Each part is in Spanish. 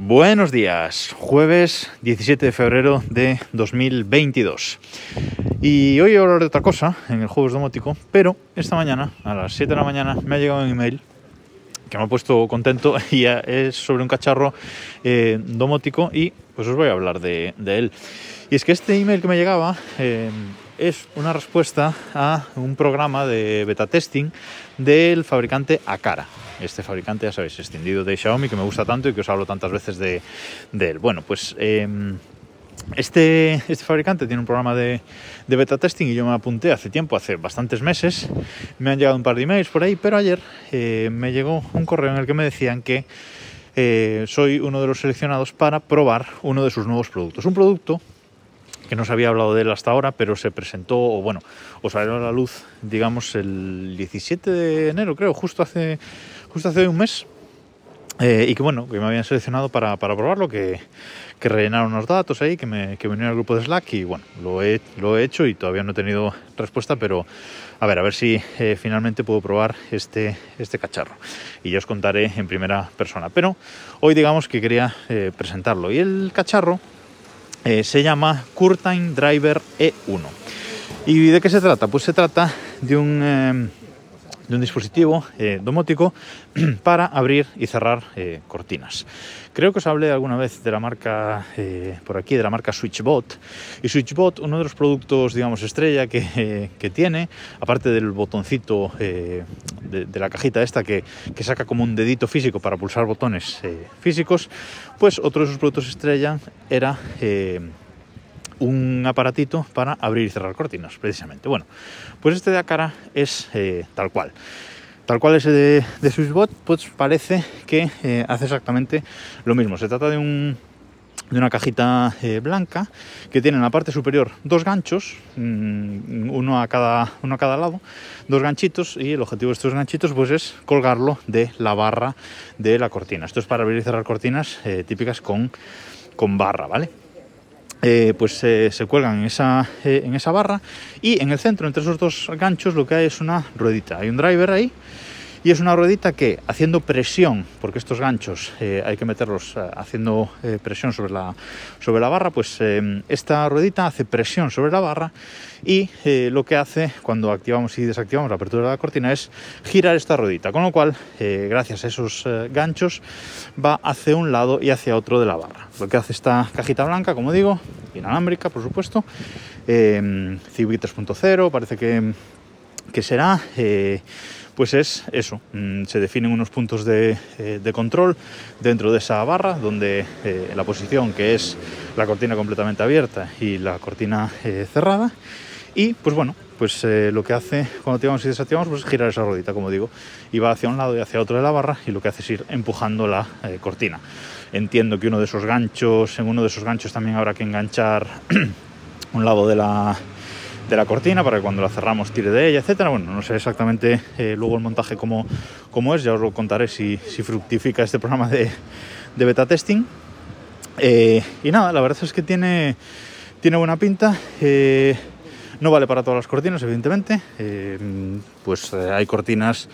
Buenos días, jueves 17 de febrero de 2022. Y hoy voy a hablar de otra cosa en el jueves domótico, pero esta mañana, a las 7 de la mañana, me ha llegado un email que me ha puesto contento y es sobre un cacharro eh, domótico y pues os voy a hablar de, él. Y es que este email que me llegaba eh, es una respuesta a un programa de beta testing del fabricante Akara este fabricante, ya sabéis, extendido de Xiaomi, que me gusta tanto y que os hablo tantas veces de, él. Bueno, pues em, este, este fabricante tiene un programa de, beta testing y yo me apunté hace tiempo, hace bastantes meses. Me han llegado un par de emails por ahí, pero ayer eh, me llegó un correo en el que me decían que eh, soy uno de los seleccionados para probar uno de sus nuevos productos. Un producto que no se había hablado de él hasta ahora, pero se presentó, o bueno, o salió a la luz, digamos, el 17 de enero, creo, justo hace, justo hace un mes. Eh, y que bueno, que me habían seleccionado para, para probarlo, que, que rellenaron unos datos ahí, que me que al grupo de Slack y bueno, lo he, lo he hecho y todavía no he tenido respuesta, pero a ver, a ver si eh, finalmente puedo probar este, este cacharro. Y ya os contaré en primera persona. Pero hoy digamos que quería eh, presentarlo. Y el cacharro eh, se llama Curtain Driver E1. ¿Y de qué se trata? Pues se trata de un, eh, de un dispositivo eh, domótico para abrir y cerrar cortinas. Creo que os hablé alguna vez de la marca, por aquí, de la marca SwitchBot. Y SwitchBot, uno de los productos, digamos, estrella que, tiene, aparte del botoncito de, la cajita esta que, saca como un dedito físico para pulsar botones físicos, pues otro de sus productos estrella era un aparatito para abrir y cerrar cortinas, precisamente. Bueno, pues este de Acara es eh, tal cual. Tal cual ese de, de SwissBot, pues parece que eh, hace exactamente lo mismo. Se trata de una cajita eh, blanca que tiene en la parte superior dos ganchos, mm, uno, a cada, uno a cada lado, dos ganchitos y el objetivo de estos ganchitos pues es colgarlo de la barra de la cortina. Esto es para abrir y cerrar cortinas típicas con, con barra, ¿vale? Eh, pues eh, se cuelgan en esa, eh, en esa barra y en el centro, entre esos dos ganchos, lo que hay es una ruedita. Hay un driver ahí y es una ruedita que haciendo presión, porque estos ganchos hay que meterlos haciendo presión sobre la, sobre la barra, pues esta ruedita hace presión sobre la barra y lo que hace cuando activamos y desactivamos la apertura de la cortina es girar esta ruedita, con lo cual gracias a esos ganchos va hacia un lado y hacia otro de la barra. Lo que hace esta cajita blanca, como digo, inalámbrica, por supuesto, eh, 3.0, parece que, que será, eh, pues es eso, mm, se definen unos puntos de, eh, de, control dentro de esa barra, donde eh, la posición que es la cortina completamente abierta y la cortina cerrada, y pues bueno, pues lo que hace cuando activamos y desactivamos pues es girar esa rodita, como digo, y va hacia un lado y hacia otro de la barra y lo que hace es ir empujando la cortina. Entiendo que uno de esos ganchos, en uno de esos ganchos también habrá que enganchar un lado de la, de la cortina para que cuando la cerramos tire de ella, etcétera. Bueno, no sé exactamente eh, luego el montaje cómo, cómo, es, ya os lo contaré si, si fructifica este programa de, beta testing. Eh, y nada, la verdad es que tiene, tiene buena pinta. Eh, no vale para todas las cortinas, evidentemente. pues hay cortinas,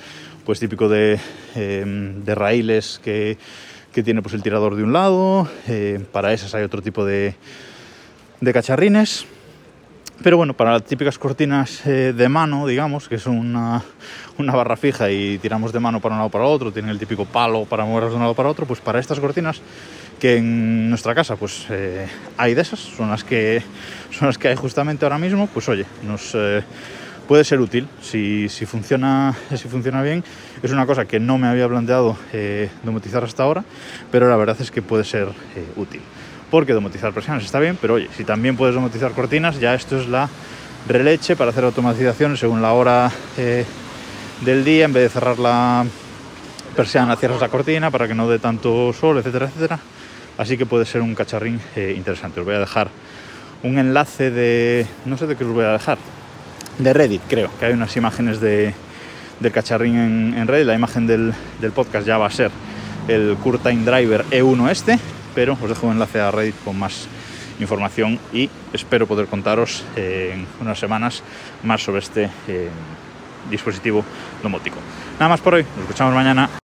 pues típico de, de raíles que que tiene pues el tirador de un lado, para esas hay otro tipo de, de, cacharrines. Pero bueno, para las típicas cortinas eh, de mano, digamos, que es una, una, barra fija y tiramos de mano para un lado para otro, tiene el típico palo para moverlas de un lado para otro, pues para estas cortinas, que en nuestra casa pues eh, hay de esas, son las, que, son las que hay justamente ahora mismo, pues oye, nos puede ser útil si, si, funciona, si funciona bien. Es una cosa que no me había planteado eh, domotizar hasta ahora, pero la verdad es que puede ser eh, útil. Porque domotizar presiones está bien, pero oye, si también puedes domotizar cortinas, ya esto es la releche para hacer automatizaciones según la hora eh, del día, en vez de cerrar la persiana, cierras la cortina para que no dé tanto sol, etcétera, etcétera. Así que puede ser un cacharrín interesante. Os voy a dejar un enlace de... no sé de qué os voy a dejar, de Reddit, creo, que hay unas imágenes de, del cacharrín en, Reddit. La imagen del, podcast ya va a ser el Curtain Driver E1 este, pero os dejo un enlace a Reddit con más información y espero poder contaros en unas semanas más sobre este eh, dispositivo domótico. Nada más por hoy, nos escuchamos mañana.